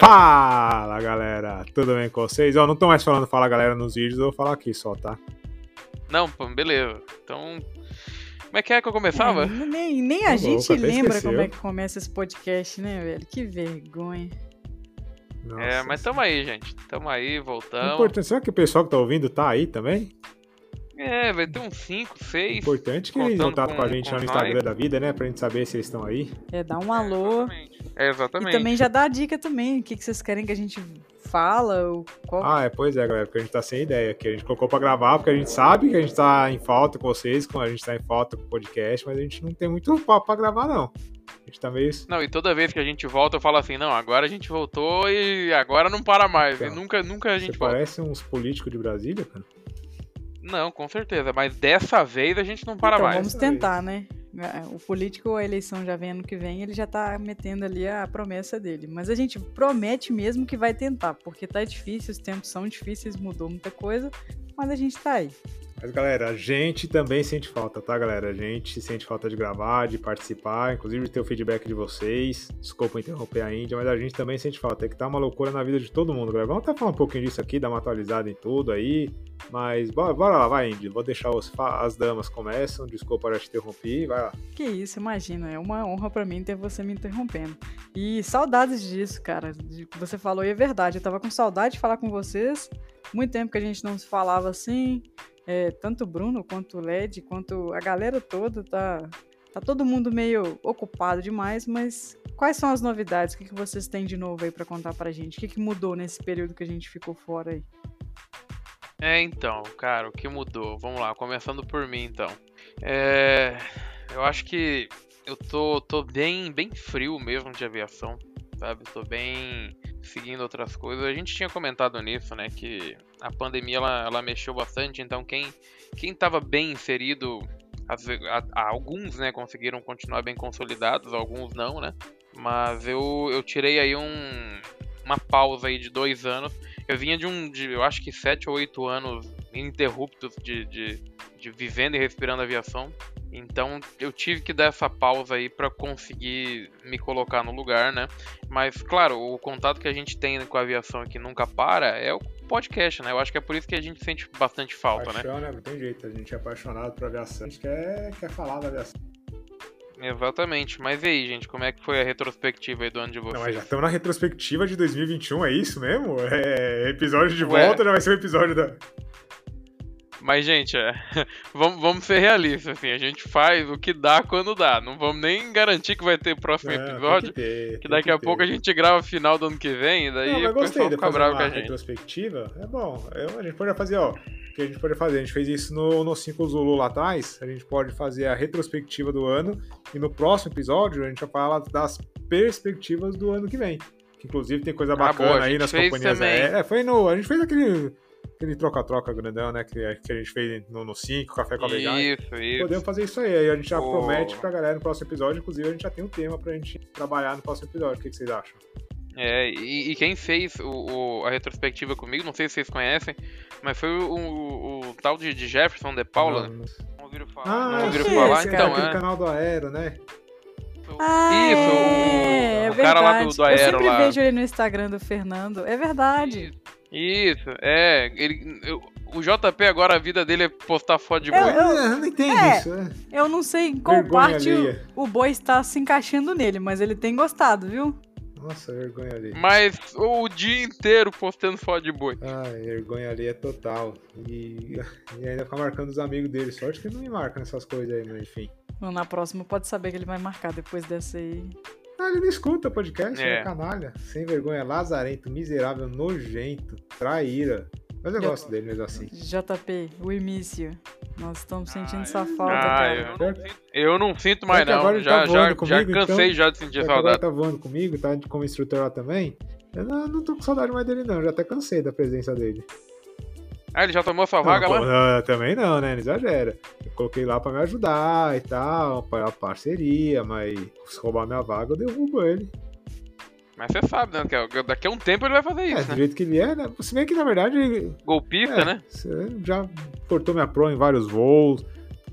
Fala galera, tudo bem com vocês? Eu não tô mais falando fala galera nos vídeos, eu vou falar aqui só, tá? Não, pô, beleza. Então, como é que é que eu começava? É, nem, nem a Tá gente louco, lembra esqueceu. como é que começa esse podcast, né, velho? Que vergonha. Nossa, é, mas tamo aí, gente. Tamo aí, voltamos. Importante, será que o pessoal que tá ouvindo tá aí também? É, vai ter uns 5, 6. Importante que eles contato com, a com- gente com lá no nós. Instagram da vida, né? Pra gente saber se eles estão aí. É, dá um alô. É, E exatamente. também já dá a dica também. O que, que vocês querem que a gente fala? O, qual... Ah, é, pois é, galera, porque a gente tá sem ideia. Que a gente colocou pra gravar, porque a gente sabe que a gente tá em falta com vocês, a gente tá em falta com o podcast, mas a gente não tem muito papo pra gravar, não. A gente tá meio. Não, e toda vez que a gente volta, eu falo assim, não, agora a gente voltou e agora não para mais. Então, e nunca, nunca a Você gente volta. parece uns políticos de Brasília, cara. Não, com certeza. Mas dessa vez a gente não para então, mais. vamos tentar, né? É, O político, a eleição já vem ano que vem, ele já tá metendo ali a promessa dele. Mas a gente promete mesmo que vai tentar, porque tá difícil, os tempos são difíceis, mudou muita coisa, mas a gente tá aí. Mas, galera, a gente também sente falta, tá, galera? A gente sente falta de gravar, de participar, inclusive de ter o feedback de vocês. Desculpa interromper a Índia, mas a gente também sente falta. É que tá uma loucura na vida de todo mundo, galera. Vamos até falar um pouquinho disso aqui, dar uma atualizada em tudo aí. Mas bora, bora lá, vai, Índia. Vou deixar os, as damas começam. Desculpa, já te interrompi. Vai lá. Que isso, imagina, é uma honra pra mim ter você me interrompendo. E saudades disso, cara. de- Você falou e é verdade. Eu tava com saudade de falar com vocês. Muito tempo que a gente não se falava assim. É, tanto o Bruno quanto o Led, quanto a galera toda tá. Tá todo mundo meio ocupado demais, mas quais são as novidades? O que, que vocês têm de novo aí pra contar pra gente? O que, que mudou nesse período que a gente ficou fora aí? É, então, cara, o que mudou? Vamos lá, começando por mim, então. É, eu acho que eu tô, tô bem, bem frio mesmo de aviação, sabe? Tô bem seguindo outras coisas. A gente tinha comentado nisso, né? Que a pandemia ela, ela mexeu bastante, então quem, quem tava bem inserido, ve- a- a- alguns, né, conseguiram continuar bem consolidados, alguns não, né? Mas eu, eu tirei aí um, uma pausa aí de dois anos. Eu vinha de um, de, eu acho que sete ou oito anos ininterruptos de, de, de vivendo e respirando aviação. Então eu tive que dar essa pausa aí pra conseguir me colocar no lugar, né? Mas claro, o contato que a gente tem com a aviação que nunca para é o podcast, né? Eu acho que é por isso que a gente sente bastante falta, né? Paixão, né? Não tem jeito. A gente é apaixonado por aviação. A gente quer, quer falar da aviação. Exatamente. Mas e aí, gente, como é que foi a retrospectiva aí do ano de vocês? Não, mas já estamos na retrospectiva de 2021, é isso mesmo? É episódio de Ué. volta, já vai ser o episódio da. Mas, gente, é, vamos, vamos ser realistas, assim, a gente faz o que dá quando dá. Não vamos nem garantir que vai ter próximo tem episódio, que, ter, que daqui a ter. pouco a gente grava final do ano que vem, e daí Não, o gostei pessoal fica bravo com a gente. retrospectiva. É bom. A gente pode fazer, ó. O que a gente pode fazer? A gente fez isso no, no 5 Zulu lá atrás. A gente pode fazer a retrospectiva do ano. E no próximo episódio a gente vai falar das perspectivas do ano que vem. Que inclusive tem coisa Ah, bacana boa, a aí nas companhias aéreas. É, foi no. A gente fez aquele. Aquele troca-troca grandão, né? Que, que a gente fez no 5, Café com a Vegana. Isso, isso. Podemos fazer isso aí. Aí a gente já Pô. promete pra galera no próximo episódio. Inclusive, a gente já tem um tema pra gente trabalhar no próximo episódio. O que, que vocês acham? É, e, e quem fez o, o- a retrospectiva comigo, não sei se vocês conhecem, mas foi o, o- o tal de, de Jefferson de Paula. Não, não- Não ouviram falar? Ah, não ouviram falar? Então, aquele é. canal do Aero, né? Ah, Isso, o- é, é o cara lá do- verdade. do Aero Eu sempre lá. vejo ele no Instagram do Fernando. É verdade. Isso, é. Ele, eu- o JP agora a vida dele é postar foto de Eu- boi. eu- eu não entendo é. isso. né? Eu não sei em qual Vergonha parte o, o boi está se encaixando nele, mas ele tem gostado, viu? Nossa, vergonha ali. Mas o dia inteiro postando foto de boi. Ai, vergonha ali é total. E, e ainda ficar marcando os amigos dele. Sorte que ele não me marca nessas coisas aí, mas enfim. Na próxima pode saber que ele vai marcar depois dessa aí. Ah, ele não escuta podcast, é. É. canalha. Sem vergonha, lazarento, miserável, nojento, traíra. Mas eu Eu- gosto dele mesmo assim. JP, o Imício. Nós estamos sentindo Ah, sua falta, Ah, cara. eu não, sinto, eu não sinto mais, agora não. ele Já, tá já, voando já comigo, cansei então. já de sentir Já que agora saudade. tá voando comigo, tá como instrutor lá também. Eu não, não tô com saudade mais dele, não. Eu já até cansei da presença dele. Ah, ele já tomou sua vaga não, lá? não, também não, né? Não exagera. Eu coloquei lá pra me ajudar e tal, pra a parceria, mas se roubar minha vaga, eu derrubo ele. Mas você sabe, né? Que daqui a um tempo ele vai fazer É, isso, do né? jeito que ele é, né? Se bem que na verdade. Golpista, é, né? você Já cortou minha pro em vários voos.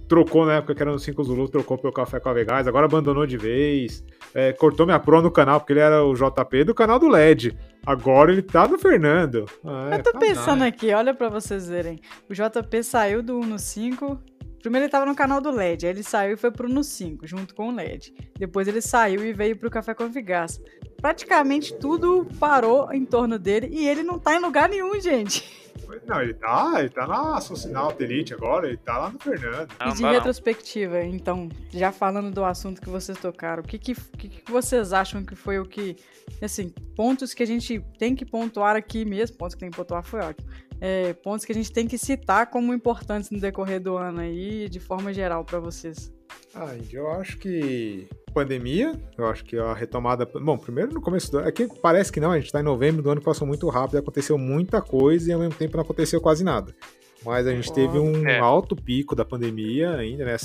Trocou na época que era no 5 Zulu, trocou pelo café com a Vegás, agora abandonou de vez. é, cortou minha pro no canal, porque ele era o JP do canal do LED. Agora ele tá no Fernando. Ah, eu tô pensando aqui, olha pra vocês verem. O JP saiu do 1 no 5. Primeiro ele tava no canal do LED, aí ele saiu e foi pro no 5, junto com o LED. Depois ele saiu e veio pro Café com Vigaça. Praticamente tudo parou em torno dele e ele não tá em lugar nenhum, gente. Não, ele tá, ele tá na Social Elite agora, ele tá lá no Fernando. E de retrospectiva, então, já falando do assunto que vocês tocaram, o que, que, que, vocês acham que foi o que, assim, pontos que a gente tem que pontuar aqui mesmo, pontos que tem que pontuar foi ótimo, é, pontos que a gente tem que citar como importantes no decorrer do ano aí, de forma geral para vocês? Ah, eu acho que pandemia, eu acho que a retomada. Bom, primeiro no começo do ano. Aqui parece que não, a gente tá em novembro do ano passou muito rápido, aconteceu muita coisa e ao mesmo tempo não aconteceu quase nada. Mas a gente teve um é. alto pico da pandemia ainda, né?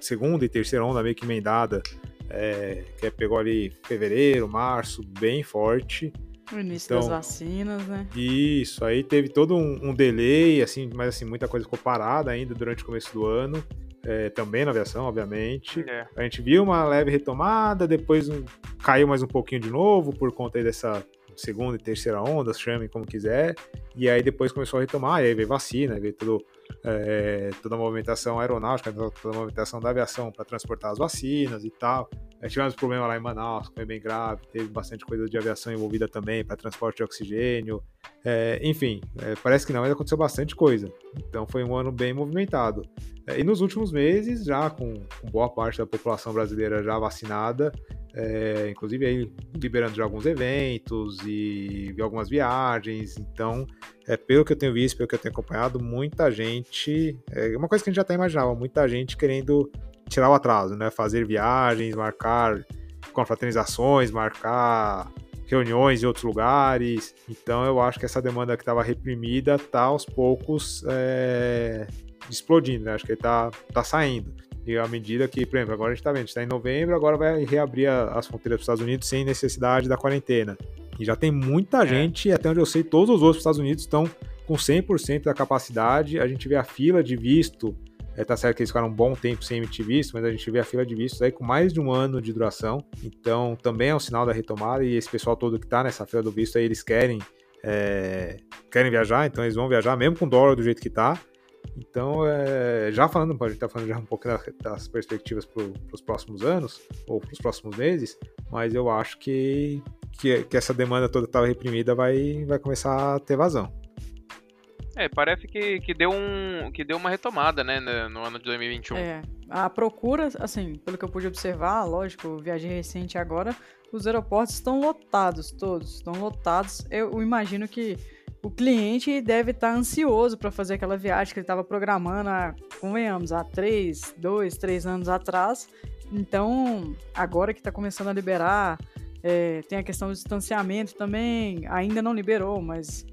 Segunda e terceira onda meio que emendada, é, que pegou ali fevereiro, março, bem forte. O início então, das vacinas, né? Isso, aí teve todo um, um, delay, assim, mas assim, muita coisa ficou parada ainda durante o começo do ano. É, também na aviação, obviamente. É. A gente viu uma leve retomada, depois um, caiu mais um pouquinho de novo por conta dessa segunda e terceira onda, chamem como quiser. E aí depois começou a retomar, e aí veio vacina, veio tudo, é, toda a movimentação aeronáutica, toda a movimentação da aviação para transportar as vacinas e tal. Tivemos problema lá em Manaus, foi bem grave, teve bastante coisa de aviação envolvida também para transporte de oxigênio. É, enfim, é, parece que não, mas aconteceu bastante coisa. Então foi um ano bem movimentado. É, e nos últimos meses, já com, com, boa parte da população brasileira já vacinada, é, inclusive aí liberando de alguns eventos e, e algumas viagens. Então, é, pelo que eu tenho visto, pelo que eu tenho acompanhado, muita gente. É uma coisa que a gente já até imaginava, muita gente querendo tirar o atraso, né? Fazer viagens, marcar confraternizações, marcar reuniões em outros lugares. Então eu acho que essa demanda que estava reprimida está aos poucos é, explodindo, né? Acho que está tá saindo. E à medida que, por exemplo, agora a gente está vendo, está em novembro, agora vai reabrir as fronteiras dos Estados Unidos sem necessidade da quarentena. E já tem muita é. gente, até onde eu sei, todos os outros Estados Unidos estão com 100% da capacidade. A gente vê a fila de visto é, tá certo que eles ficaram um bom tempo sem emitir visto, mas a gente vê a fila de vistos aí com mais de um ano de duração. Então, também é um sinal da retomada. E esse pessoal todo que tá nessa fila do visto aí, eles querem, é, querem viajar, então eles vão viajar, mesmo com o dólar do jeito que tá. Então, é, já falando, a gente tá falando já um pouco das perspectivas para os próximos anos, ou para os próximos meses, mas eu acho que, que, que essa demanda toda estava reprimida vai, vai começar a ter vazão. É, parece que, que, deu um, que deu uma retomada, né, no ano de 2021. É, a procura, assim, pelo que eu pude observar, lógico, viagem recente agora, os aeroportos estão lotados, todos, estão lotados. Eu imagino que o cliente deve estar ansioso para fazer aquela viagem que ele estava programando, há, convenhamos, há três, dois, três anos atrás. Então, agora que está começando a liberar, é, tem a questão do distanciamento também, ainda não liberou, mas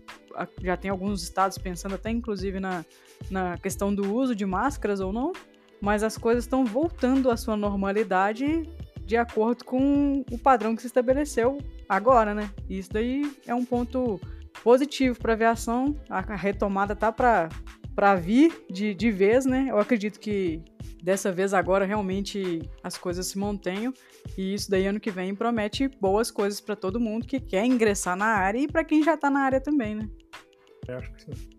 já tem alguns estados pensando até inclusive na, na questão do uso de máscaras ou não, mas as coisas estão voltando à sua normalidade de acordo com o padrão que se estabeleceu agora, né? Isso daí é um ponto positivo para a aviação. A retomada tá para vir de, de vez, né? Eu acredito que dessa vez agora realmente as coisas se mantenham e isso daí ano que vem promete boas coisas para todo mundo que quer ingressar na área e para quem já está na área também, né? Acho que sim.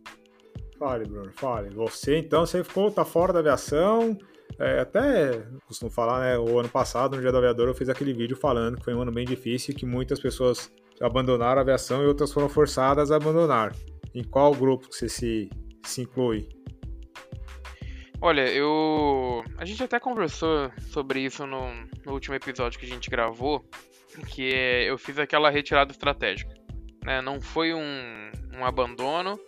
Fale, Bruno, fale. Você então, você ficou, tá fora da aviação. É, até costumo falar, né? O ano passado, no Dia do Aviador, eu fiz aquele vídeo falando que foi um ano bem difícil que muitas pessoas abandonaram a aviação e outras foram forçadas a abandonar. Em qual grupo que você se, se inclui? Olha, eu. A gente até conversou sobre isso no, no último episódio que a gente gravou, que é... eu fiz aquela retirada estratégica. Né? Não foi um, um abandono,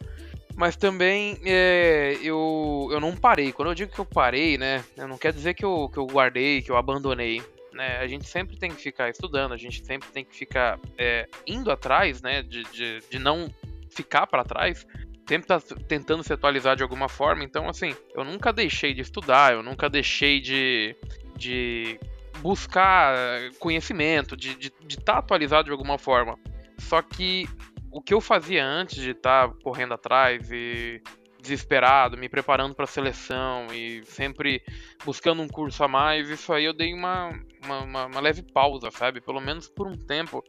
mas também é, eu, eu não parei. Quando eu digo que eu parei, né? Não quer dizer que eu, que eu guardei, que eu abandonei. Né? A gente sempre tem que ficar estudando, a gente sempre tem que ficar é, indo atrás, né? De, de, de não ficar para trás sempre tá tentando se atualizar de alguma forma. Então, assim, eu nunca deixei de estudar, eu nunca deixei de, de buscar conhecimento, de estar de, de tá atualizado de alguma forma. Só que o que eu fazia antes de estar tá correndo atrás e desesperado, me preparando para a seleção e sempre buscando um curso a mais, isso aí eu dei uma, uma, uma leve pausa, sabe? Pelo menos por um tempo.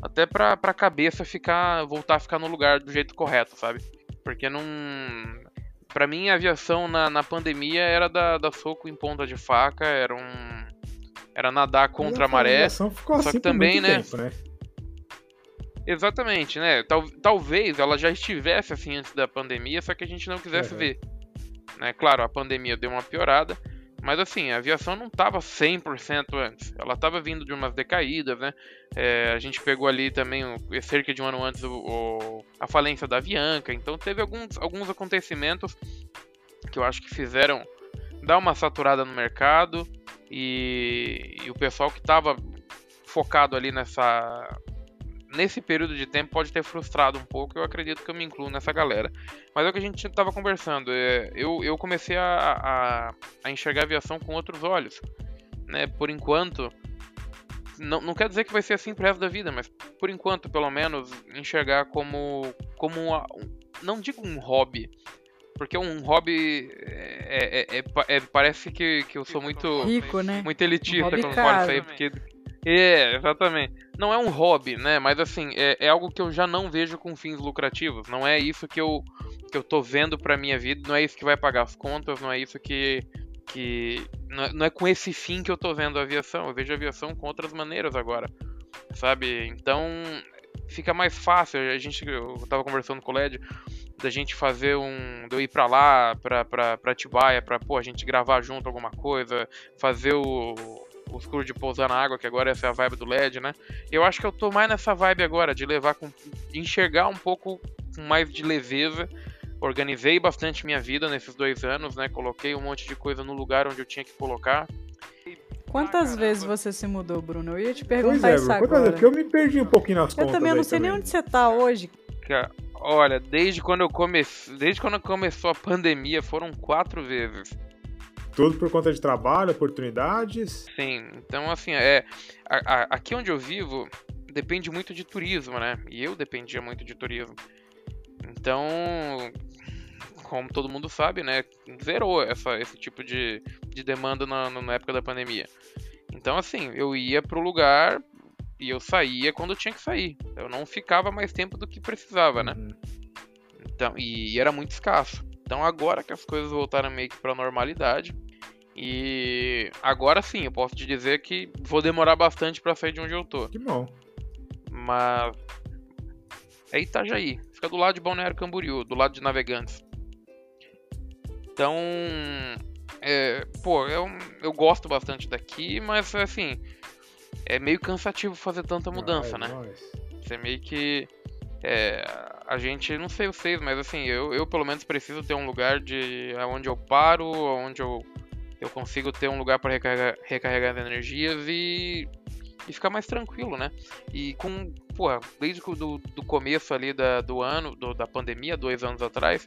Até pra, pra cabeça ficar. voltar a ficar no lugar do jeito correto, sabe? Porque não. Pra mim, a aviação na, na pandemia era da, da soco em ponta de faca, era um. Era nadar contra a maré. A só assim que também, né? Tempo, né? Exatamente, né? Tal, talvez ela já estivesse assim antes da pandemia, só que a gente não quisesse uhum. ver. Né? Claro, a pandemia deu uma piorada, mas assim, a aviação não estava 100% antes. Ela estava vindo de umas decaídas, né? É, a gente pegou ali também, cerca de um ano antes, o, o, a falência da Avianca. Então teve alguns, alguns acontecimentos que eu acho que fizeram dar uma saturada no mercado. E, e o pessoal que estava focado ali nessa nesse período de tempo pode ter frustrado um pouco. Eu acredito que eu me incluo nessa galera. Mas é o que a gente estava conversando. É, eu, eu comecei a, a, a, enxergar a aviação com outros olhos. Né? Por enquanto. Não, não quer dizer que vai ser assim pro resto da vida, mas por enquanto, pelo menos, enxergar como. como uma, não digo um hobby, porque um hobby é, é, é, é, parece que, que eu sou muito rico, né? Muito elitista um quando falo isso aí, porque é, exatamente. Não é um hobby, né? Mas assim, é, é, algo que eu já não vejo com fins lucrativos. Não é isso que eu, que eu tô vendo pra minha vida, não é isso que vai pagar as contas, não é isso que. que não é, não é com esse fim que eu tô vendo a aviação. Eu vejo a aviação com outras maneiras agora. Sabe? Então fica mais fácil. A gente, eu tava conversando com o Led da gente fazer um. de eu ir pra lá, pra, pra Atibaia, pra pô, a gente gravar junto alguma coisa, fazer o os cursos de pousar na água, que agora essa é a vibe do LED, né? Eu acho que eu tô mais nessa vibe agora, de levar com. De enxergar um pouco com mais de leveza. Organizei bastante minha vida nesses dois anos, né? Coloquei um monte de coisa no lugar onde eu tinha que colocar. Quantas ah, vezes você se mudou, Bruno? Eu ia te perguntar pois é, isso agora. Vezes? Porque eu me perdi um pouquinho nas eu contas. Eu também não sei também. nem onde você tá hoje. Olha, desde quando eu comecei, desde quando começou a pandemia, foram quatro vezes. Tudo por conta de trabalho, oportunidades? Sim, então assim, é, a, a, aqui onde eu vivo depende muito de turismo, né? E eu dependia muito de turismo. Então, como todo mundo sabe, né, zerou essa, esse tipo de, de demanda na, na época da pandemia. Então, assim, eu ia pro lugar e eu saía quando tinha que sair. Eu não ficava mais tempo do que precisava, né? Uhum. Então, e, e, era muito escasso. Então, agora que as coisas voltaram meio que pra normalidade, e agora sim, eu posso te dizer que vou demorar bastante para sair de onde eu tô. Que bom. Mas é Itajaí, fica do lado de Balneário Camboriú, do lado de Navegantes. Então, é, pô, eu, eu gosto bastante daqui, mas assim, é meio cansativo fazer tanta mudança, ai, né? Você meio que. É, a gente, não sei vocês, mas assim, eu, eu pelo menos preciso ter um lugar de onde eu paro, onde eu eu consigo ter um lugar para recarregar, recarregar as energias e, e ficar mais tranquilo, né? E com, pô, desde o do, do começo ali da, do ano, do, da pandemia, dois anos atrás,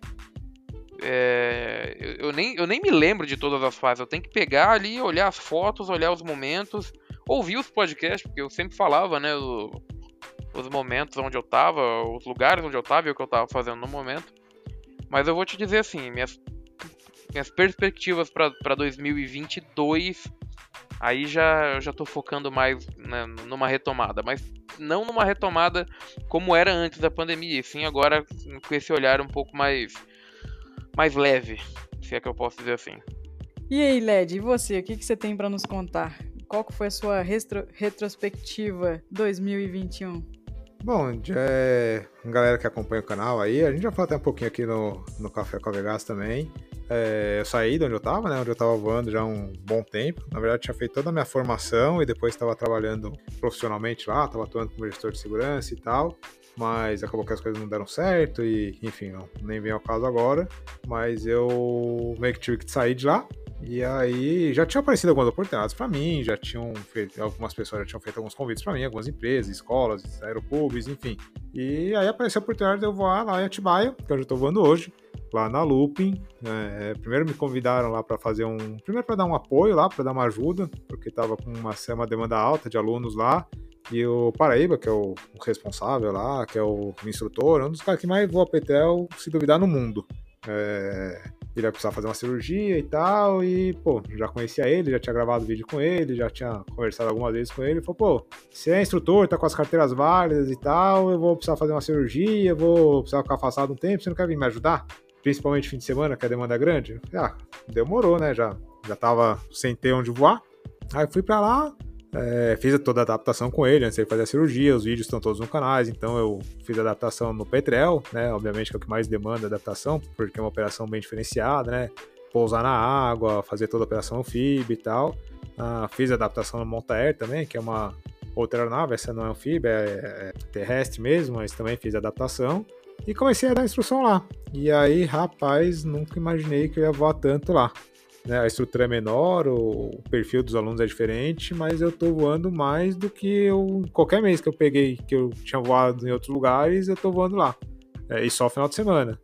é, eu, eu, nem, eu nem me lembro de todas as fases. Eu tenho que pegar ali, olhar as fotos, olhar os momentos, ouvir os podcasts, porque eu sempre falava, né? Os momentos onde eu tava, os lugares onde eu tava e o que eu tava fazendo no momento. Mas eu vou te dizer assim, minhas minhas perspectivas para 2022, aí já eu já tô focando mais né, numa retomada, mas não numa retomada como era antes da pandemia, e sim agora com esse olhar um pouco mais mais leve, se é que eu posso dizer assim. E aí, Led, e você, o que, que você tem para nos contar? Qual foi a sua retro retrospectiva 2021? Bom, é, galera que acompanha o canal aí, a gente já falou até um pouquinho aqui no, no Café com a Vegas também. É, eu saí de onde eu estava, né? Onde eu estava voando já há um bom tempo. Na verdade, tinha feito toda a minha formação e depois estava trabalhando profissionalmente lá, estava atuando como gestor de segurança e tal. Mas acabou que as coisas não deram certo e, enfim, não, nem vem ao caso agora. Mas eu meio que tive que sair de lá. E aí já tinha aparecido algumas oportunidades para mim, já tinham feito, algumas pessoas já tinham feito alguns convites para mim, algumas empresas, escolas, aeroportos, enfim. E aí apareceu a oportunidade de eu voar lá em Atibaia, que eu já estou voando hoje lá na Looping. É, primeiro me convidaram lá para fazer um. Primeiro para dar um apoio lá, para dar uma ajuda, porque estava com uma, uma demanda alta de alunos lá. E o Paraíba, que é o, responsável lá, que é o, instrutor, é um dos caras que mais voa PTEL, se duvidar, no mundo. É, ele ia precisar fazer uma cirurgia e tal, e, pô, já conhecia ele, já tinha gravado vídeo com ele, já tinha conversado algumas vezes com ele, e falou, pô, você é instrutor, tá com as carteiras válidas e tal, eu vou precisar fazer uma cirurgia, vou precisar ficar afastado um tempo, você não quer vir me ajudar? Principalmente fim de semana, que a demanda é grande? Ah, demorou, né, já, já tava sem ter onde voar, aí fui pra lá, é, fiz toda a adaptação com ele antes de fazer a cirurgia, os vídeos estão todos no canal, então eu fiz a adaptação no Petrel, né? Obviamente que é o que mais demanda adaptação, porque é uma operação bem diferenciada, né? Pousar na água, fazer toda a operação FIB e tal. Ah, fiz a adaptação no Monta Air também, que é uma outra aeronave, essa não é FIB, é, é terrestre mesmo, mas também fiz a adaptação. E comecei a dar instrução lá. E aí, rapaz, nunca imaginei que eu ia voar tanto lá né, a estrutura é menor, o perfil dos alunos é diferente, mas eu estou voando mais do que eu, qualquer mês que eu peguei, que eu tinha voado em outros lugares, eu estou voando lá. É, e só final de semana.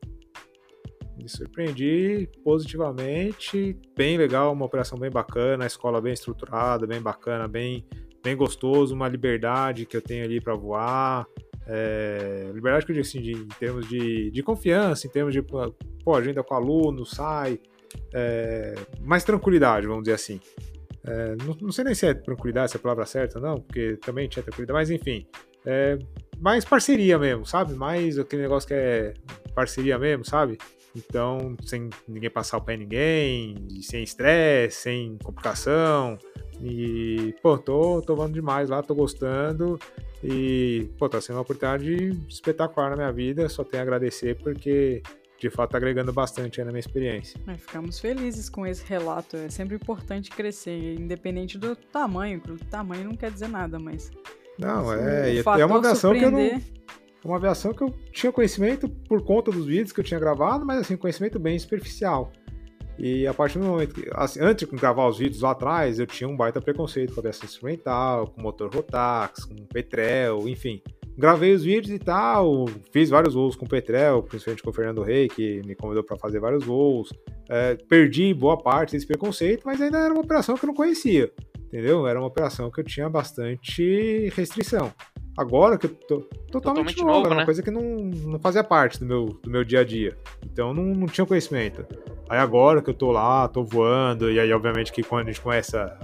Me surpreendi positivamente, bem legal, uma operação bem bacana, a escola bem estruturada, bem bacana, bem, bem gostoso, uma liberdade que eu tenho ali para voar. É, liberdade que eu digo assim, de, em termos de, de confiança, em termos de pô, agenda com aluno, sai, é, mais tranquilidade, vamos dizer assim. É, não, não, sei nem se é tranquilidade, se é a palavra certa, não, porque também tinha tranquilidade, mas enfim. É, mais parceria mesmo, sabe? Mais aquele negócio que é parceria mesmo, sabe? Então, sem ninguém passar o pé em ninguém, sem estresse, sem complicação. E, pô, tô, voando demais lá, tô gostando. E, pô, tá sendo uma oportunidade espetacular na minha vida. Só tenho a agradecer porque de fato tá agregando bastante na minha experiência. É, ficamos felizes com esse relato. É sempre importante crescer, independente do tamanho. O tamanho não quer dizer nada, mas. Não, é. é uma aviação que eu não. Uma aviação que eu tinha conhecimento por conta dos vídeos que eu tinha gravado, mas assim, conhecimento bem superficial. E a partir do momento que, assim, antes de gravar os vídeos lá atrás, eu tinha um baita preconceito com aviação instrumental, com motor Rotax, com Petrel, enfim gravei os vídeos e tal, fiz vários voos com Petrel, principalmente com o Fernando Rey, que me convidou para fazer vários voos. É, perdi boa parte desse preconceito, mas ainda era uma operação que eu não conhecia, entendeu? Era uma operação que eu tinha bastante restrição. Agora que eu tô totalmente, totalmente novo, era uma né? coisa que não, não fazia parte do meu, do meu dia a dia. Então não, não tinha conhecimento. Aí agora que eu tô lá, tô voando, e aí obviamente que quando a gente começa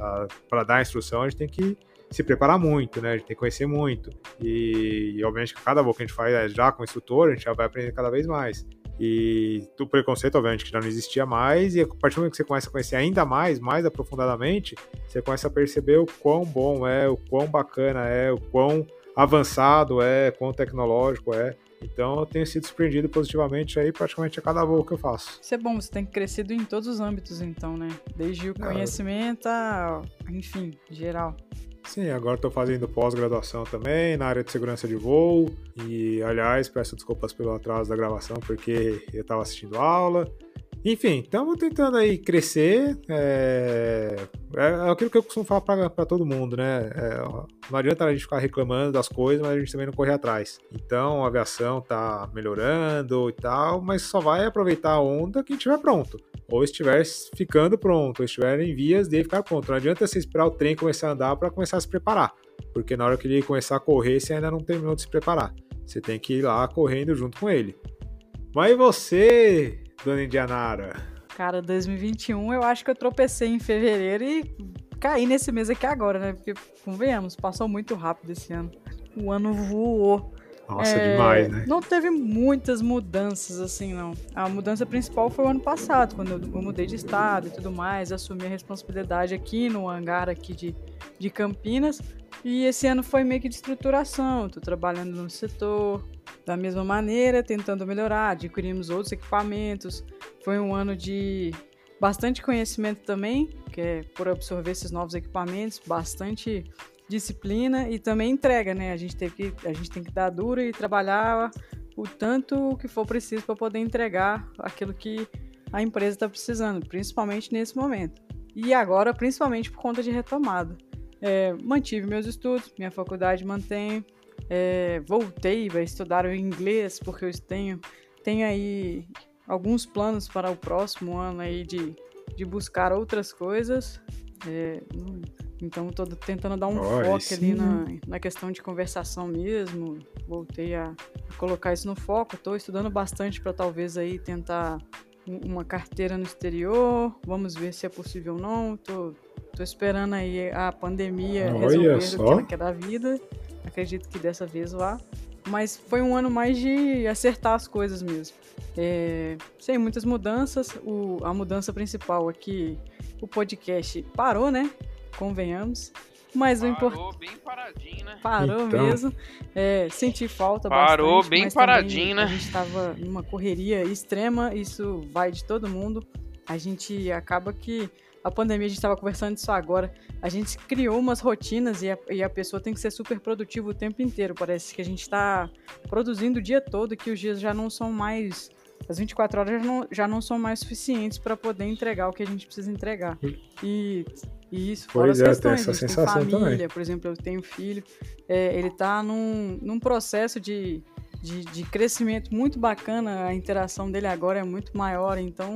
para dar a instrução, a gente tem que se preparar muito, né? A gente tem que conhecer muito. E, e obviamente, cada voo que a gente faz é já com instrutor, a gente já vai aprender cada vez mais. E o preconceito, obviamente, que já não existia mais, e a partir do momento que você começa a conhecer ainda mais, mais aprofundadamente, você começa a perceber o quão bom é, o quão bacana é, o quão avançado é, quão tecnológico é. Então eu tenho sido surpreendido positivamente aí praticamente a cada voo que eu faço. Isso é bom, você tem crescido em todos os âmbitos, então, né? Desde o conhecimento a, enfim, geral. Sim, agora estou fazendo pós-graduação também na área de segurança de voo. E, aliás, peço desculpas pelo atraso da gravação, porque eu estava assistindo aula. Enfim, estamos tentando aí crescer. É, é, aquilo que eu costumo falar para todo mundo, né? É, não adianta a gente ficar reclamando das coisas, mas a gente também não correr atrás. Então a aviação está melhorando e tal, mas só vai aproveitar a onda que estiver pronto. Ou estiver ficando pronto, ou estiver em vias de ficar pronto. Não adianta você esperar o trem começar a andar para começar a se preparar. Porque na hora que ele começar a correr, você ainda não terminou de se preparar. Você tem que ir lá correndo junto com ele. Mas você, dona Indianara? Cara, 2021 eu acho que eu tropecei em fevereiro e caí nesse mês aqui agora, né? Porque, convenhamos, passou muito rápido esse ano. O ano voou. Nossa, é, demais, né? Não teve muitas mudanças assim, não. A mudança principal foi o ano passado, quando eu mudei de estado e tudo mais, assumi a responsabilidade aqui no hangar aqui de, de Campinas. E esse ano foi meio que de estruturação. Estou trabalhando no setor da mesma maneira, tentando melhorar. Adquirimos outros equipamentos. Foi um ano de bastante conhecimento também, que é por absorver esses novos equipamentos, bastante disciplina e também entrega, né? A gente, teve que, a gente tem que dar dura e trabalhar o tanto que for preciso para poder entregar aquilo que a empresa está precisando, principalmente nesse momento. E agora, principalmente por conta de retomada. É, mantive meus estudos, minha faculdade mantém. É, voltei a estudar o inglês, porque eu tenho, tenho aí alguns planos para o próximo ano aí de, de buscar outras coisas. É, Então tô tentando dar um Olha, foco sim. ali na, na questão de conversação mesmo. Voltei a, a colocar isso no foco. Tô estudando bastante para talvez aí tentar um- uma carteira no exterior. Vamos ver se é possível ou não. Tô, tô esperando aí a pandemia Olha resolver o só. que ela quer da vida. Acredito que dessa vez vá. Mas foi um ano mais de acertar as coisas mesmo. É, sem muitas mudanças. O, a mudança principal aqui, o podcast parou, né? Convenhamos. Mas o importante. Parou bem paradinho, né? Parou Então. mesmo. É, senti falta Parou bastante, bem mas também paradinho, né? A gente tava numa correria extrema, isso vai de todo mundo. A gente acaba que a pandemia, a gente estava conversando disso agora, a gente criou umas rotinas e a, e a pessoa tem que ser super produtiva o tempo inteiro. Parece que a gente está produzindo o dia todo, que os dias já não são mais. As 24 horas já não, já não são mais suficientes para poder entregar o que a gente precisa entregar. E, e isso, fora Pois as é, questões, essa sensação família, também. por exemplo, eu tenho filho, é, ele tá num, num processo de, de, de crescimento muito bacana, a interação dele agora é muito maior, então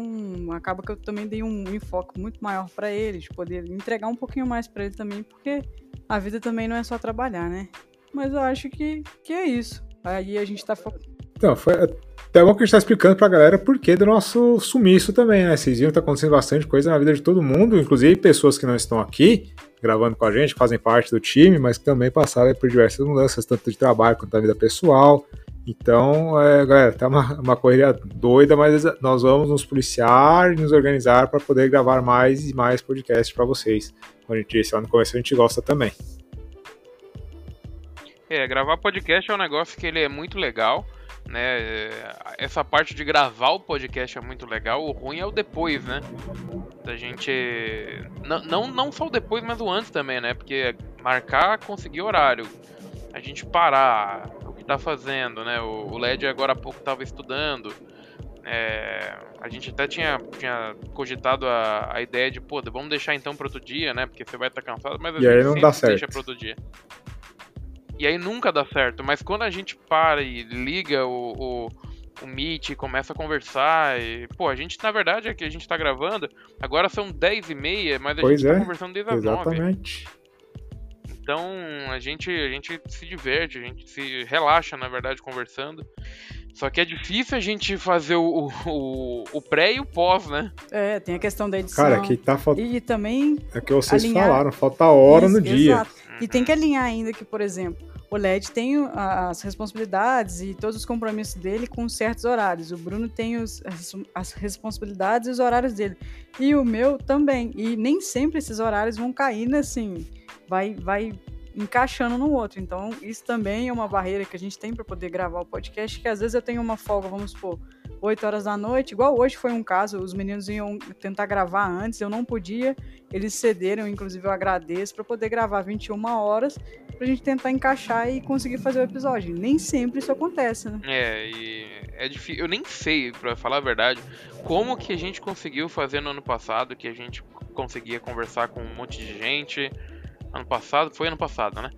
acaba que eu também dei um enfoque muito maior para ele, de poder entregar um pouquinho mais para ele também, porque a vida também não é só trabalhar, né? Mas eu acho que, que é isso. Aí a gente tá fo... Então, foi até bom que a gente tá explicando pra galera por que do nosso sumiço também, né? Vocês viram que tá acontecendo bastante coisa na vida de todo mundo, inclusive pessoas que não estão aqui gravando com a gente, fazem parte do time, mas que também passaram por diversas mudanças, tanto de trabalho quanto da vida pessoal. Então, é, galera, tá uma, uma correria doida, mas nós vamos nos policiar e nos organizar para poder gravar mais e mais podcasts para vocês. Como a gente disse lá no começo, a gente gosta também. É, gravar podcast é um negócio que ele é muito legal, né? É, Essa parte de gravar o podcast é muito legal. O ruim é o depois, né? Da gente. Não, não, não só o depois, mas o antes também, né? Porque marcar, conseguir horário. A gente parar o que tá fazendo, né? O, o LED agora há pouco tava estudando. É, a gente até tinha, tinha cogitado a, a ideia de, pô, vamos deixar então para outro dia, né? Porque você vai estar cansado, mas a E gente aí não dá deixa certo. para outro dia. E aí nunca dá certo. Mas quando a gente para e liga o, o, o Meet e começa a conversar, e, pô, a gente, na verdade, é que a gente tá gravando, agora são 10 e meia, mas a Pois gente é, tá conversando desde as 9. Exatamente. Então a gente, a gente se diverte, a gente se relaxa, na verdade, conversando. Só que é difícil a gente fazer o, o, o pré e o pós, né? É, tem a questão da edição. Cara, aqui tá faltando. E também É o que vocês alinhar- falaram, falta hora Isso, no dia. exato. E tem que alinhar ainda que, por exemplo, o LED tem as responsabilidades e todos os compromissos dele com certos horários. O Bruno tem os- as, as responsabilidades e os horários dele. E o meu também. E nem sempre esses horários vão cair, né, assim, vai, vai encaixando no outro. Então, isso também é uma barreira que a gente tem para poder gravar o podcast, que às vezes eu tenho uma folga, vamos supor, 8 horas da noite, igual hoje foi um caso, os meninos iam tentar gravar antes, eu não podia, eles cederam, inclusive eu agradeço, para poder gravar 21 horas, pra gente tentar encaixar e conseguir fazer o episódio. Nem sempre isso acontece, né? É, e é difícil. Eu nem sei, pra falar a verdade, como que a gente conseguiu fazer no ano passado, que a gente conseguia conversar com um monte de gente. Ano passado, foi ano passado, né?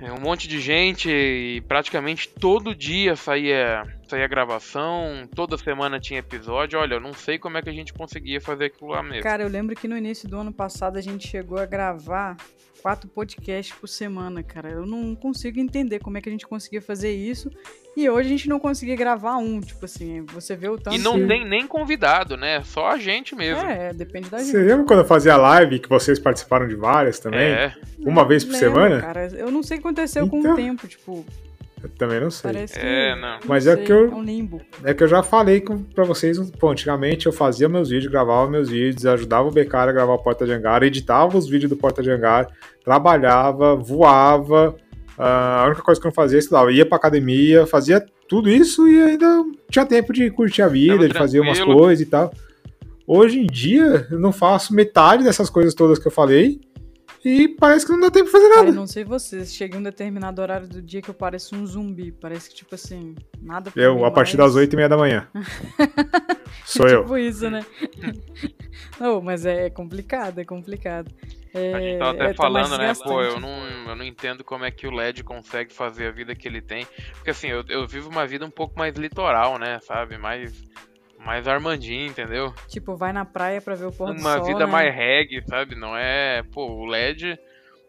É, Um monte de gente e praticamente todo dia saía, saía gravação, toda semana tinha episódio. Olha, eu não sei como é que a gente conseguia fazer aquilo lá mesmo. Cara, eu lembro que no início do ano passado a gente chegou a gravar quatro podcasts por semana, cara. Eu não consigo entender como é que a gente conseguia fazer isso. E hoje a gente não conseguia gravar um, tipo assim, você vê o tanto e não que... tem nem convidado, né? Só a gente mesmo. É, depende da gente. Você lembra quando eu fazia live que vocês participaram de várias também? É, Uma vez por Lembro, semana? Cara, eu não sei o que aconteceu com Então. o tempo, tipo, Eu também não sei. parece que. É, não. Mas é sei, que eu- É um limbo. É que eu já falei com, pra vocês, pô, antigamente eu fazia meus vídeos, gravava meus vídeos, ajudava o Beccara a gravar o Porta de Hangar, editava os vídeos do Porta de Hangar, trabalhava, voava, ah, a única coisa que eu não fazia é estudava, ia pra academia, fazia tudo isso e ainda tinha tempo de curtir a vida, Tava de fazer umas tranquilo. coisas e tal. Hoje em dia, eu não faço metade dessas coisas todas que eu falei e parece que não dá tempo de fazer Cara, nada. eu não sei vocês, chega um determinado horário do dia que eu pareço um zumbi. Parece que, tipo assim, nada pra mim Eu, a partir mais. das oito e meia da manhã. Sou eu. Tipo isso, né? não, mas é complicado, é complicado. É, A gente tava até é, falando, né? Pô, eu não, eu não entendo como é que o LED consegue fazer a vida que ele tem. Porque assim, eu, eu vivo uma vida um pouco mais litoral, né? Sabe? Mais, mais Armandinho, entendeu? Tipo, vai na praia pra ver o pôr do sol, Uma vida né? mais reggae, sabe? Não é. Pô, o LED,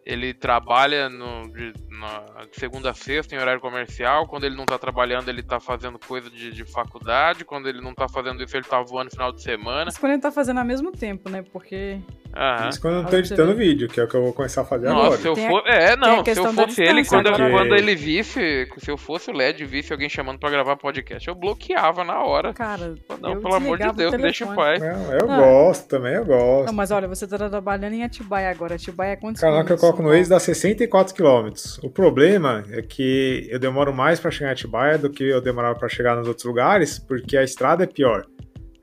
ele trabalha no, de, na- de segunda a sexta em horário comercial. Quando ele não tá trabalhando, ele tá fazendo coisa de, de faculdade. Quando ele não tá fazendo isso, ele tá voando no final de semana. Mas quando ele tá fazendo ao mesmo tempo, né? Porque Aham. Isso quando eu não tô editando ver. vídeo, que é o que eu vou começar a fazer Nossa, agora. se eu for... É, não, se eu fosse ele, quando, agora. quando ele visse, se eu fosse o LED e visse alguém chamando pra gravar podcast, eu bloqueava na hora. Cara, Não, eu pelo amor de o Deus, deixa telefone. paz. Não, eu Ah. gosto também, eu gosto. Não, mas olha, você tá trabalhando em Atibaia agora. Atibaia é quantos O canal que eu coloco no Waze dá 64 km. O problema é que eu demoro mais pra chegar em Atibaia do que eu demorava pra chegar nos outros lugares, porque a estrada é pior.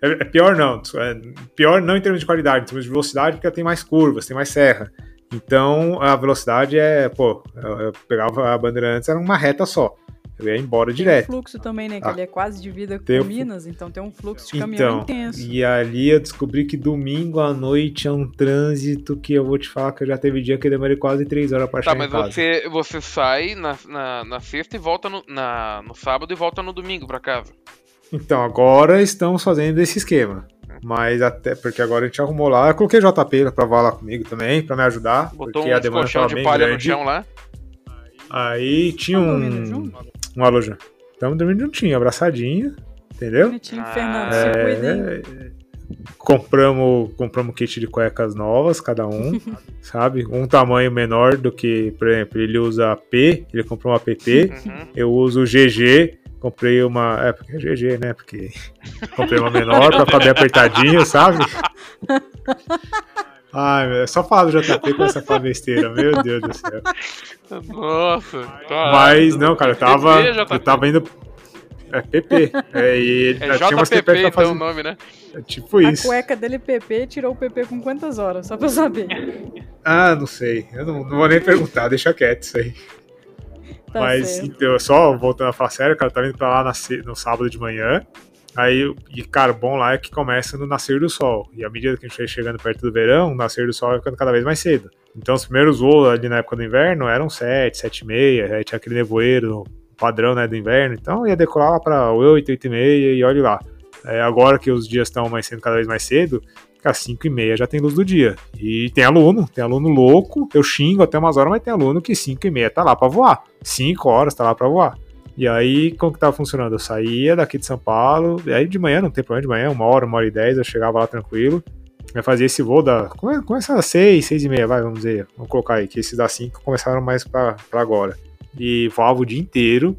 É é pior não, é pior não em termos de qualidade, em termos de velocidade, porque ela tem mais curvas, tem mais serra. Então a velocidade é, pô, eu, pegava a bandeira antes, era uma reta só. Eu ia embora Tem um direto. fluxo também, né? Que Ah. ele é quase divida com Tem o- Minas, então tem um fluxo de caminhão Então, intenso. e ali eu descobri que domingo à noite é um trânsito que eu vou te falar que eu já teve dia que eu demorei quase 3 horas pra Tá, chegar mas em casa. você, você sai na, na, na sexta e volta no, na, no sábado e volta no domingo pra casa. Então, agora estamos fazendo esse esquema. Mas até porque agora a gente arrumou lá. Eu coloquei JP pra lá comigo também, pra me ajudar. Botou porque a um demanda colchão de palha no grande. chão lá. Aí tinha um. Um Jean. Estamos dormindo juntinho, abraçadinho. Entendeu? Bonitinho, Ah, Fernando? É, compramos, compramos kit de cuecas novas, cada um, sabe? Um tamanho menor do que, por exemplo, ele usa P, ele comprou uma PT, Uhum. eu uso o GG, comprei uma. É, porque é GG, né? Porque comprei uma menor pra bem apertadinho, sabe? Ai, meu, é só falar do JP com essa fala besteira, meu Deus do céu. Nossa, caralho. Mas não, cara, eu tava. PP, JP. Eu tava indo. É PP. É, e É tinha umas PP pra então fazer. o nome, né? É tipo A isso. cueca dele PP tirou o PP com quantas horas? Só pra eu saber. Ah, não sei. Eu não, não vou nem perguntar, deixa quieto isso aí. Tá Mas certo. então, só voltando a falar sério, cara, eu tava indo pra lá no sábado de manhã. Aí, e cara, bom lá é que começa no nascer do sol. E à medida que a gente vai chegando perto do verão, o nascer do sol vai ficando cada vez mais cedo. Então, os primeiros voos ali na época do inverno eram 7, 7 e meia. Aí tinha aquele nevoeiro padrão né, do inverno. Então, ia decolar lá pra 8, 8 e meia e olhe lá. É, agora que os dias estão amanhecendo cada vez mais cedo, às 5 e meia já tem luz do dia. E tem aluno, tem aluno louco. Eu xingo até umas horas, mas tem aluno que 5 e meia tá lá pra voar. 5 horas tá lá pra voar. E aí, como que tava funcionando? Eu saía daqui de São Paulo, e aí de manhã, não tem problema de manhã, uma hora, uma hora e dez, eu chegava lá tranquilo. Eu fazia esse voo da. come- Começa às seis, seis e meia, vai, vamos dizer. Vamos colocar aí, que esses da cinco começaram mais pra, pra agora. E voava o dia inteiro.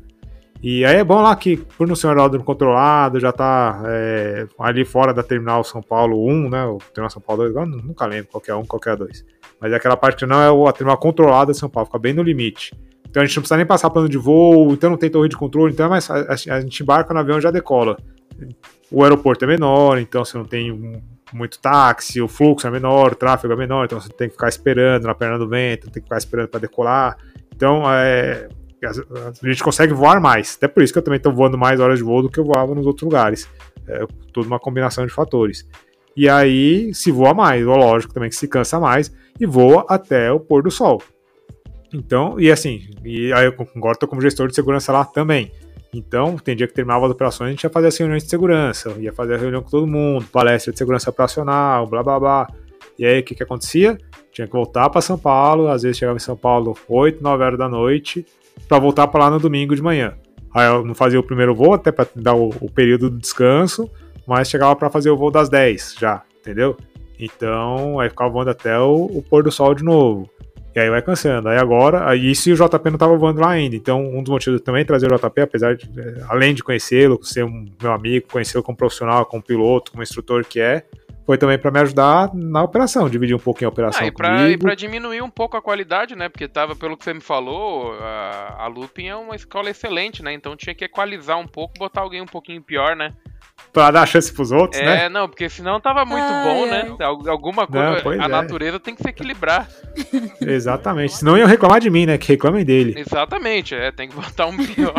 E aí é bom lá que, por não ser um aeródromo controlado, já tá é, ali fora da Terminal São Paulo 1, né? O Terminal São Paulo 2, agora eu nunca lembro qual é um, qual é dois. Mas é aquela parte que não é a terminal controlada de São Paulo, fica bem no limite. Então a gente não precisa nem passar plano de voo, então não tem torre de controle, então é mais, a, a gente embarca no avião e já decola. O aeroporto é menor, então você não tem muito táxi, o fluxo é menor, o tráfego é menor, então você tem que ficar esperando na perna do vento, tem que ficar esperando para decolar. Então é, a gente consegue voar mais. Até por isso que eu também estou voando mais horas de voo do que eu voava nos outros lugares. É tudo uma combinação de fatores. E aí se voa mais, lógico também que se cansa mais e voa até o pôr do sol. Então, e assim, e aí eu agora estou como gestor de segurança lá também. Então, tem dia que terminava as operações, a gente ia fazer as reuniões de segurança, ia fazer a reunião com todo mundo, palestra de segurança operacional, blá blá blá. E aí, o que que acontecia? Tinha que voltar para São Paulo, às vezes chegava em São Paulo 8, 9 horas da noite, para voltar para lá no domingo de manhã. Aí eu não fazia o primeiro voo, até para dar o, o período de descanso, mas chegava para fazer o voo das 10 já, entendeu? Então, aí ficava voando até o, o pôr do sol de novo. E aí vai cansando. Aí agora, aí isso e o JP não tava voando lá ainda. Então, um dos motivos também trazer o JP, apesar de, eh, além de conhecê-lo, ser um meu amigo, conhecê-lo como profissional, como piloto, como instrutor que é, foi também para me ajudar na operação, dividir um pouquinho a operação Ah, e pra diminuir um pouco a qualidade, né? Porque tava, pelo que você me falou, a, a Lupin é uma escola excelente, né? Então tinha que equalizar um pouco, botar alguém um pouquinho pior, né? Pra dar chance pros outros, É, né? não, porque senão tava muito Ai, bom, ai. né? Al- Alguma coisa, Não, a é. natureza tem que se equilibrar. Exatamente. Senão iam reclamar de mim, né? Que reclamem dele. Exatamente, é, tem que botar um pior.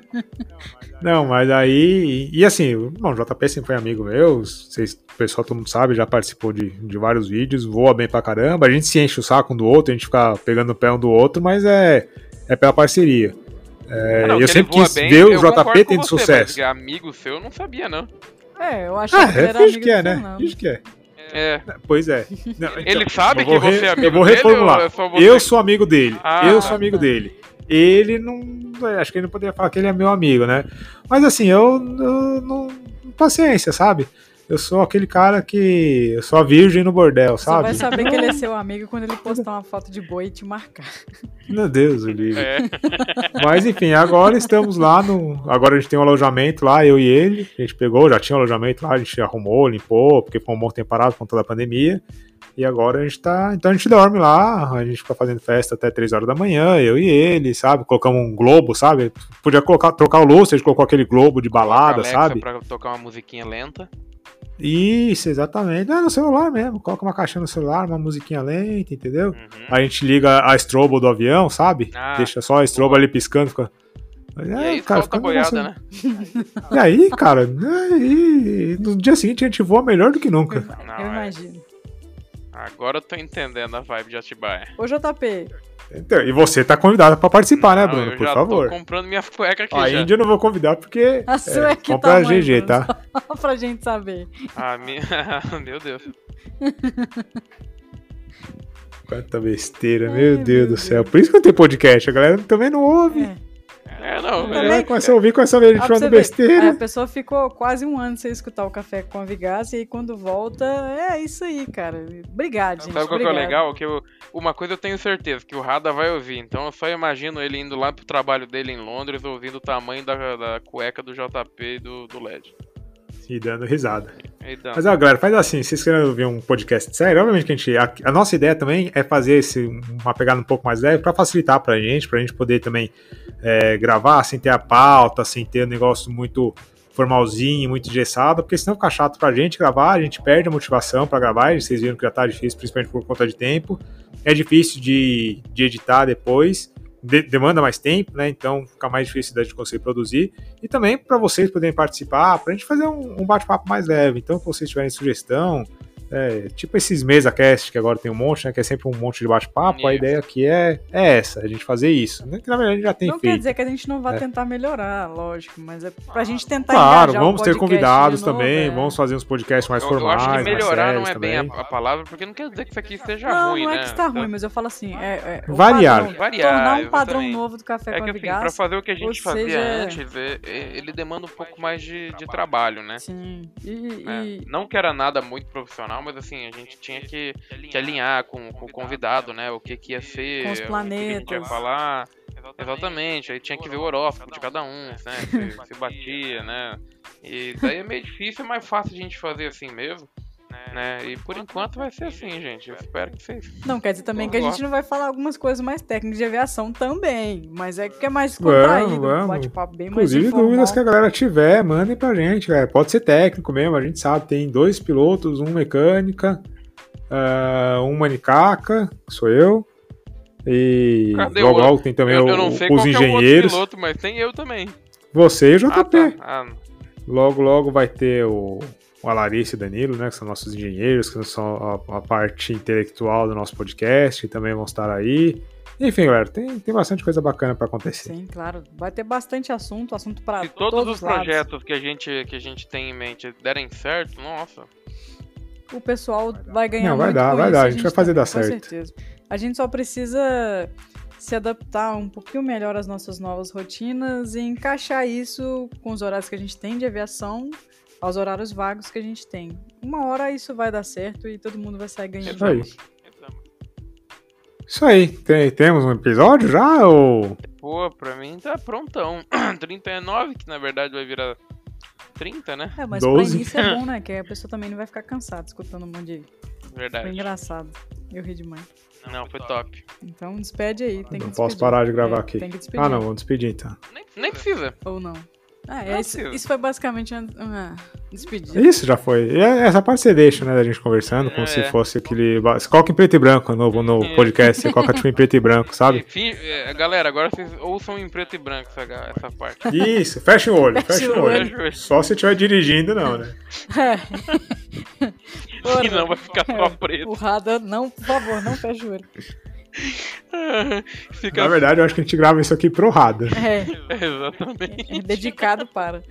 Não, mas aí. E, e assim, bom, o JP sempre foi amigo meu, vocês, o pessoal todo mundo sabe, já participou de, de vários vídeos, voa bem pra caramba. A gente se enche o saco um do outro, a gente fica pegando o pé um do outro, mas é, é pela parceria. É, Não, eu sempre quis bem, ver o eu JP com tendo você, sucesso. mas Amigo seu, eu não sabia, não. É, eu achava Ah, que é, era amigo que é, né? Finge que é. É. Pois é. Não, então, Ele sabe eu que você re- é amigo Eu vou dele reformular. ou é você? Eu sou amigo dele. Ah, eu sou tá. amigo dele. Ele não. Acho que ele não poderia falar que ele é meu amigo, né? Mas assim, eu, eu não. Paciência, sabe? Eu sou aquele cara que. Eu sou a virgem no bordel, Só vai sabe? saber que ele é seu amigo quando ele postar uma foto de boi e te marcar. Meu Deus, o livre. É. Mas enfim, agora estamos lá no. Agora a gente tem um alojamento lá, eu e ele. A gente pegou, já tinha um alojamento lá, a gente arrumou, limpou, porque foi um bom tempo parado com toda a pandemia. E agora a gente tá. Então a gente dorme lá, a gente fica fazendo festa até 3 horas da manhã, eu e ele, sabe? Colocamos um globo, sabe? Podia colocar, trocar o lustre, a gente colocou aquele globo de balada, Alexa sabe? Pra tocar uma musiquinha lenta. Isso, exatamente. É no celular mesmo. Coloca uma caixinha no celular, uma musiquinha lenta, entendeu? Uhum. A gente liga a strobo do avião, sabe? Ah, Deixa só a strobo ali piscando, fica. E É, aí cara, fica boiada, né? E aí, cara, aí, no dia seguinte a gente voa melhor do que nunca. Não, eu é. imagino. Agora eu tô entendendo a vibe de Atibaia. Ô, JP, Então, e você tá convidado pra participar, né, Não, Bruno? eu Por já favor. tô comprando minha cueca aqui A já. Índia eu não vou convidar porque. a sua é, que compra tá a GG, tá? pra gente saber. Ah, minha... Meu Deus. Quanta besteira, meu Ai, Deus meu do céu. Por isso que não tem podcast, a galera também não ouve. É. É, não. A Também- galera começa a ouvir, começa a ver a gente pra falando besteira. A pessoa ficou quase um ano sem escutar o Café com a Vigácia e aí quando volta, é isso aí, cara. Obrigado, gente. Sabe qual que é o obrigado. legal? Que eu- uma coisa eu tenho certeza, que o Rada vai ouvir. Então eu só imagino ele indo lá pro trabalho dele em Londres, ouvindo o tamanho da, da cueca do JP e do, do LED. E dando risada. Então, Mas, ó, galera, faz assim, se vocês querem ouvir um podcast sério, obviamente que a gente. A, a nossa ideia também é fazer esse, uma pegada um pouco mais leve pra facilitar pra gente, pra gente poder também é, gravar sem ter a pauta, sem ter um negócio muito formalzinho, muito engessado, porque senão fica chato pra gente gravar, a gente perde a motivação pra gravar, vocês viram que já tá difícil, principalmente por conta de tempo. É difícil de, de editar depois, de- demanda mais tempo, né? Então fica mais difícil gente conseguir produzir. E também para vocês poderem participar, pra gente fazer um, um bate-papo mais leve. Então, se vocês tiverem sugestão, é, tipo esses mesa cast que agora tem um monte, né? Que é sempre um monte de bate-papo. A ideia aqui é, é essa, a gente fazer isso. Né, que na verdade a gente já tem Não quer feito. dizer que a gente não vai É. tentar melhorar, lógico, mas é pra gente tentar Claro, vamos ter convidados novo, também, é. vamos fazer uns podcasts mais eu, eu formais. acho que mais melhorar não é bem também. a, a palavra, porque não quer dizer que isso aqui esteja Não, ruim, não é né? que está Então, ruim, mas eu falo assim, é, é Variar. padrão- Variar, tornar um padrão exatamente. novo do Café É com que a assim, pra fazer o que a gente fazia seja- antes, é- é- ele demanda um pouco mais de, de trabalho, né? Sim, e, É, e- Não que era nada muito profissional, mas assim, a gente tinha que, que alinhar com, com o convidado, né? O que, que ia ser, Com os o que que a gente ia planetas. falar. Exatamente, aí tinha que ver o horóscopo de cada um, né? Se, se batia, né? E daí é meio difícil, é mais fácil a gente fazer assim mesmo. Né? E por enquanto vai ser assim, gente. Eu espero que vocês. Não quer dizer também que a gente não vai falar algumas coisas mais técnicas de aviação também, mas é que é mais Vamos, contraído, um vamos. bate-papo bem Inclusive, mais informal. dúvidas que a galera tiver, mandem pra gente, galera. Pode ser técnico mesmo, a gente sabe. Tem dois pilotos, um mecânica, ah, um manicaca, que sou eu. E Cadê logo, o- logo tem também eu, o- eu não sei os qual que é o outro engenheiros. piloto, mas tem eu também. Você e o Ah, JP. tá. Ah, Logo, logo vai ter o, o Alarice e o Danilo, né? Que são nossos engenheiros, que são a, a parte intelectual do nosso podcast, que também vão estar aí. Enfim, galera, tem, tem bastante coisa bacana pra acontecer. Sim, claro. Vai ter bastante assunto, assunto pra Se todos, todos os lados. projetos que a, gente, que a gente tem em mente derem certo, nossa. O pessoal vai ganhar Não, vai muito dar, com vai isso, dar, a gente vai fazer dar com certo. certeza. A gente só precisa se adaptar um pouquinho melhor às nossas novas rotinas e encaixar isso com os horários que a gente tem de aviação aos horários vagos que a gente tem. Uma hora isso vai dar certo e todo mundo vai sair ganhando. Isso aí. Isso aí, tem- temos um episódio já ou. Pô, pra mim tá prontão. 39, que na verdade vai virar 30, né? É, mas Doze. pra início é bom, né? Que a pessoa também não vai ficar cansada escutando um monte de... Foi Verdade. engraçado. Eu ri demais. Não, foi top. Então despede aí, tem que Não posso despedir. parar de gravar É, aqui. Tem que despedir. Ah, não, vamos despedir então. Nem, nem precisa. Ou não. Ah, é, Não isso, isso foi basicamente uma, despedida. Isso já foi. E é- essa parte você deixa, né, da gente conversando, como É. se fosse aquele. Você coloca em preto e branco no, no É. podcast, você coloca tipo em preto e branco, sabe? Enfim, é, galera, agora vocês ouçam em preto e branco essa, parte. Isso, fecha o olho, Fecha fecha o olho. Fecha olho. Só se estiver dirigindo, não, né? E não vai ficar só preto. O Rada, não, por favor, não feche o olho. Fica Na verdade, eu acho que a gente grava isso aqui pro Rada. É, Exatamente. é dedicado para.